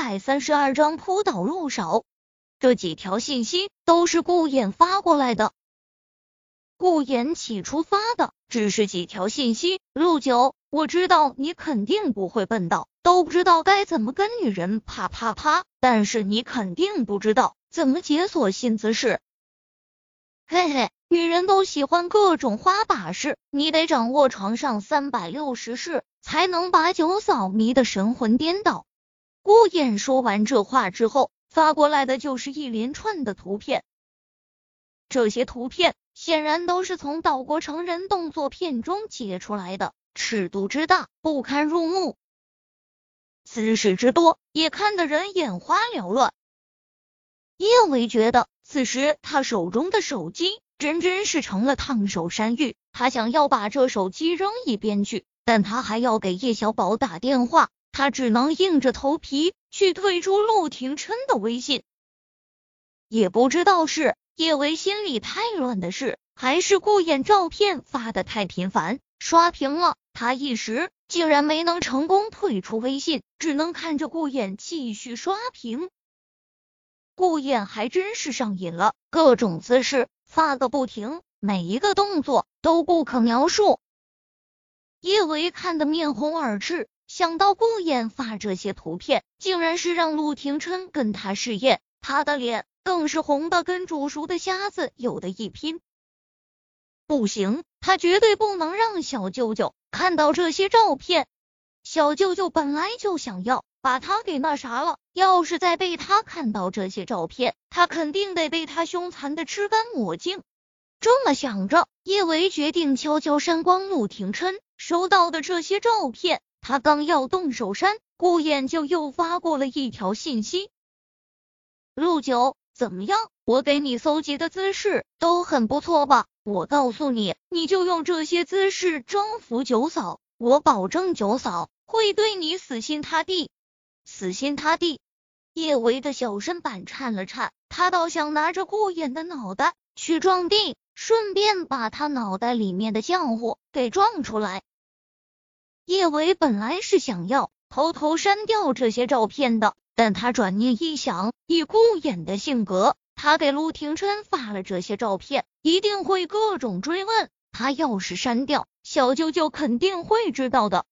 百三十二章扑倒入手。这几条信息都是顾衍发过来的。顾衍起初发的只是几条信息，陆九，我知道你肯定不会笨到都不知道该怎么跟女人啪啪啪，但是你肯定不知道怎么解锁新姿势。嘿嘿，女人都喜欢各种花把式，你得掌握床上三百六十式，才能把九嫂迷得神魂颠倒。顾衍说完这话之后，发过来的就是一连串的图片，这些图片。显然都是从岛国成人动作片中截出来的，尺度之大不堪入目，姿势之多也看得人眼花缭乱。叶维觉得此时他手中的手机真真是成了烫手山芋，他想要把这手机扔一边去，但他还要给叶小宝打电话，他只能硬着头皮去退出陆廷琛的微信，也不知道是。叶维心里太乱的事，还是顾衍照片发的太频繁，刷屏了。他一时竟然没能成功退出微信，只能看着顾衍继续刷屏。顾衍还真是上瘾了，各种姿势发个不停，每一个动作都不可描述。叶维看得面红耳赤，想到顾衍发这些图片，竟然是让陆廷琛跟他试验，他的脸。更是红的跟煮熟的虾子有的一拼，不行，他绝对不能让小舅舅看到这些照片。小舅舅本来就想要把他给那啥了，要是再被他看到这些照片，他肯定得被他凶残的吃干抹净。这么想着，叶维决定悄悄删光陆廷琛收到的这些照片。他刚要动手删，顾衍就又发过了一条信息：陆九。怎么样？我给你搜集的姿势都很不错吧？我告诉你，你就用这些姿势征服九嫂，我保证九嫂会对你死心塌地。死心塌地！叶维的小身板颤了颤，他倒想拿着顾衍的脑袋去撞地，顺便把他脑袋里面的浆糊给撞出来。叶维本来是想要偷偷删掉这些照片的。但他转念一想，以顾衍的性格，他给陆廷琛发了这些照片，一定会各种追问。他要是删掉，小舅舅肯定会知道的。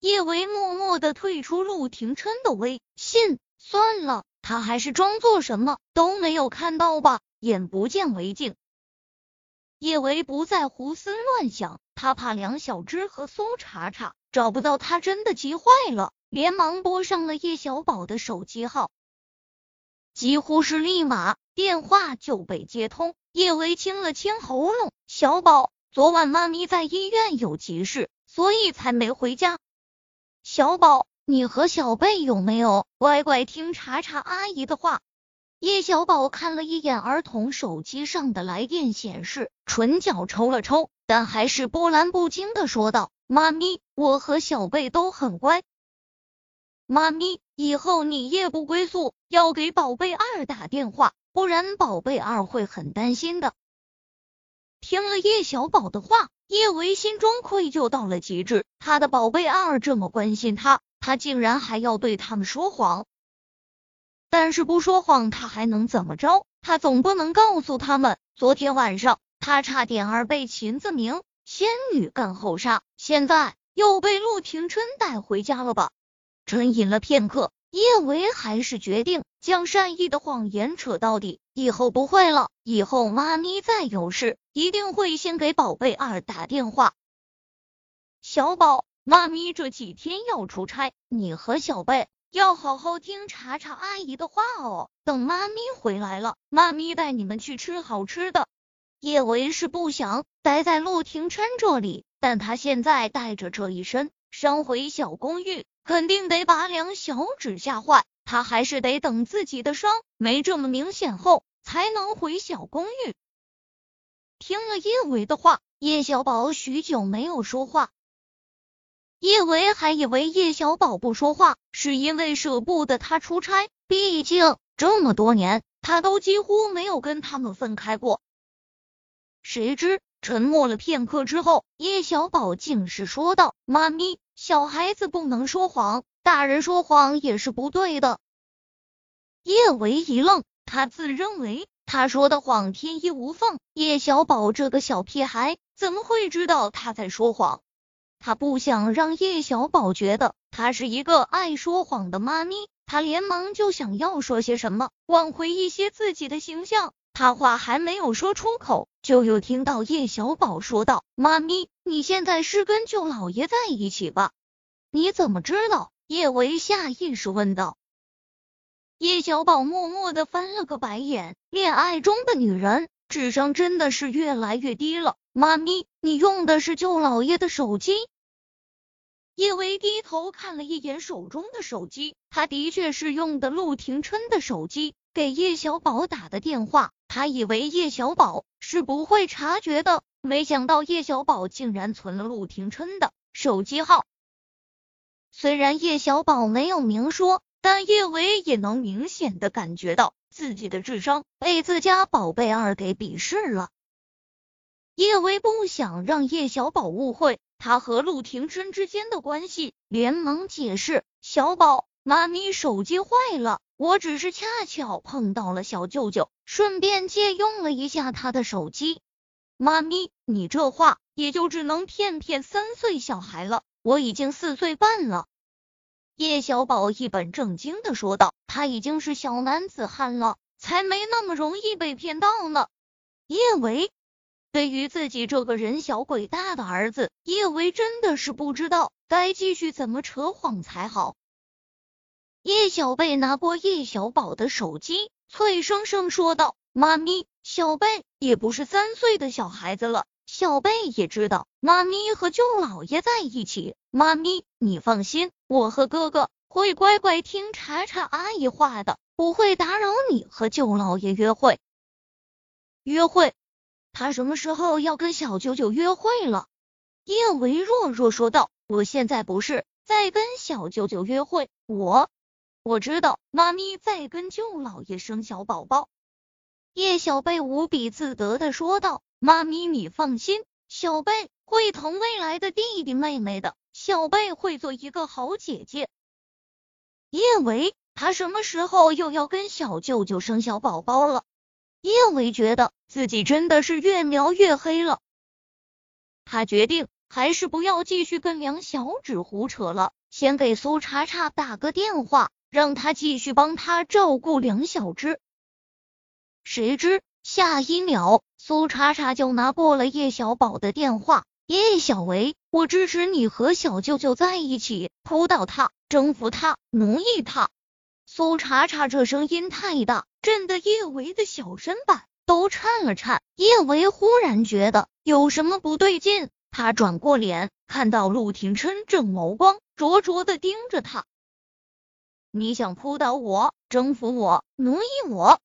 叶维默默的退出陆廷琛的微信，算了，他还是装作什么都没有看到吧，眼不见为净。叶维不再胡思乱想，他怕梁小芝和苏茶茶找不到他，真的急坏了。连忙拨上了叶小宝的手机号，几乎是立马电话就被接通。叶维清了清喉咙：“小宝，昨晚妈咪在医院有急事，所以才没回家。小宝，你和小贝有没有乖乖听查查阿姨的话？”叶小宝看了一眼儿童手机上的来电显示，唇角抽了抽，但还是波澜不惊的说道：“妈咪，我和小贝都很乖。”妈咪，以后你夜不归宿，要给宝贝二打电话，不然宝贝二会很担心的。听了叶小宝的话，叶维心中愧疚到了极致。他的宝贝二这么关心他，他竟然还要对他们说谎。但是不说谎，他还能怎么着？他总不能告诉他们，昨天晚上他差点儿被秦子明仙女干后杀，现在又被陆廷琛带回家了吧？沉吟了片刻，叶维还是决定将善意的谎言扯到底。以后不会了，以后妈咪再有事，一定会先给宝贝二打电话。小宝，妈咪这几天要出差，你和小贝要好好听查查阿姨的话哦。等妈咪回来了，妈咪带你们去吃好吃的。叶维是不想待在陆廷琛这里，但他现在带着这一身伤回小公寓。肯定得把两小指吓坏，他还是得等自己的伤没这么明显后，才能回小公寓。听了叶维的话，叶小宝许久没有说话。叶维还以为叶小宝不说话是因为舍不得他出差，毕竟这么多年他都几乎没有跟他们分开过。谁知沉默了片刻之后，叶小宝竟是说道：“妈咪。”小孩子不能说谎，大人说谎也是不对的。叶维一愣，他自认为他说的谎天衣无缝，叶小宝这个小屁孩怎么会知道他在说谎？他不想让叶小宝觉得他是一个爱说谎的妈咪，他连忙就想要说些什么，挽回一些自己的形象。他话还没有说出口，就又听到叶小宝说道：“妈咪，你现在是跟舅老爷在一起吧？你怎么知道？”叶维下意识问道。叶小宝默默的翻了个白眼，恋爱中的女人智商真的是越来越低了。妈咪，你用的是舅老爷的手机？叶维低头看了一眼手中的手机，他的确是用的陆廷琛的手机给叶小宝打的电话。他以为叶小宝是不会察觉的，没想到叶小宝竟然存了陆廷琛的手机号。虽然叶小宝没有明说。但叶维也能明显的感觉到自己的智商被自家宝贝二给鄙视了。叶维不想让叶小宝误会他和陆廷琛之间的关系，连忙解释：“小宝，妈咪手机坏了，我只是恰巧碰到了小舅舅，顺便借用了一下他的手机。妈咪，你这话也就只能骗骗三岁小孩了，我已经四岁半了。”叶小宝一本正经的说道：“他已经是小男子汉了，才没那么容易被骗到呢。”叶维对于自己这个人小鬼大的儿子，叶维真的是不知道该继续怎么扯谎才好。叶小贝拿过叶小宝的手机，脆生生说道：“妈咪，小贝也不是三岁的小孩子了。”小贝也知道妈咪和舅老爷在一起，妈咪你放心，我和哥哥会乖乖听查查阿姨话的，不会打扰你和舅老爷约会。约会？他什么时候要跟小舅舅约会了？叶维弱弱说道：“我现在不是在跟小舅舅约会，我我知道妈咪在跟舅老爷生小宝宝。”叶小贝无比自得的说道。妈咪，你放心，小贝会疼未来的弟弟妹妹的，小贝会做一个好姐姐。叶维，他什么时候又要跟小舅舅生小宝宝了？叶维觉得自己真的是越描越黑了，他决定还是不要继续跟梁小芷胡扯了，先给苏茶茶打个电话，让他继续帮他照顾梁小芝。谁知下一秒。苏茶茶就拿过了叶小宝的电话，叶小维，我支持你和小舅舅在一起，扑倒他，征服他，奴役他。苏茶茶这声音太大，震得叶维的小身板都颤了颤。叶维忽然觉得有什么不对劲，他转过脸，看到陆廷琛正眸光灼灼的盯着他。你想扑倒我，征服我，奴役我？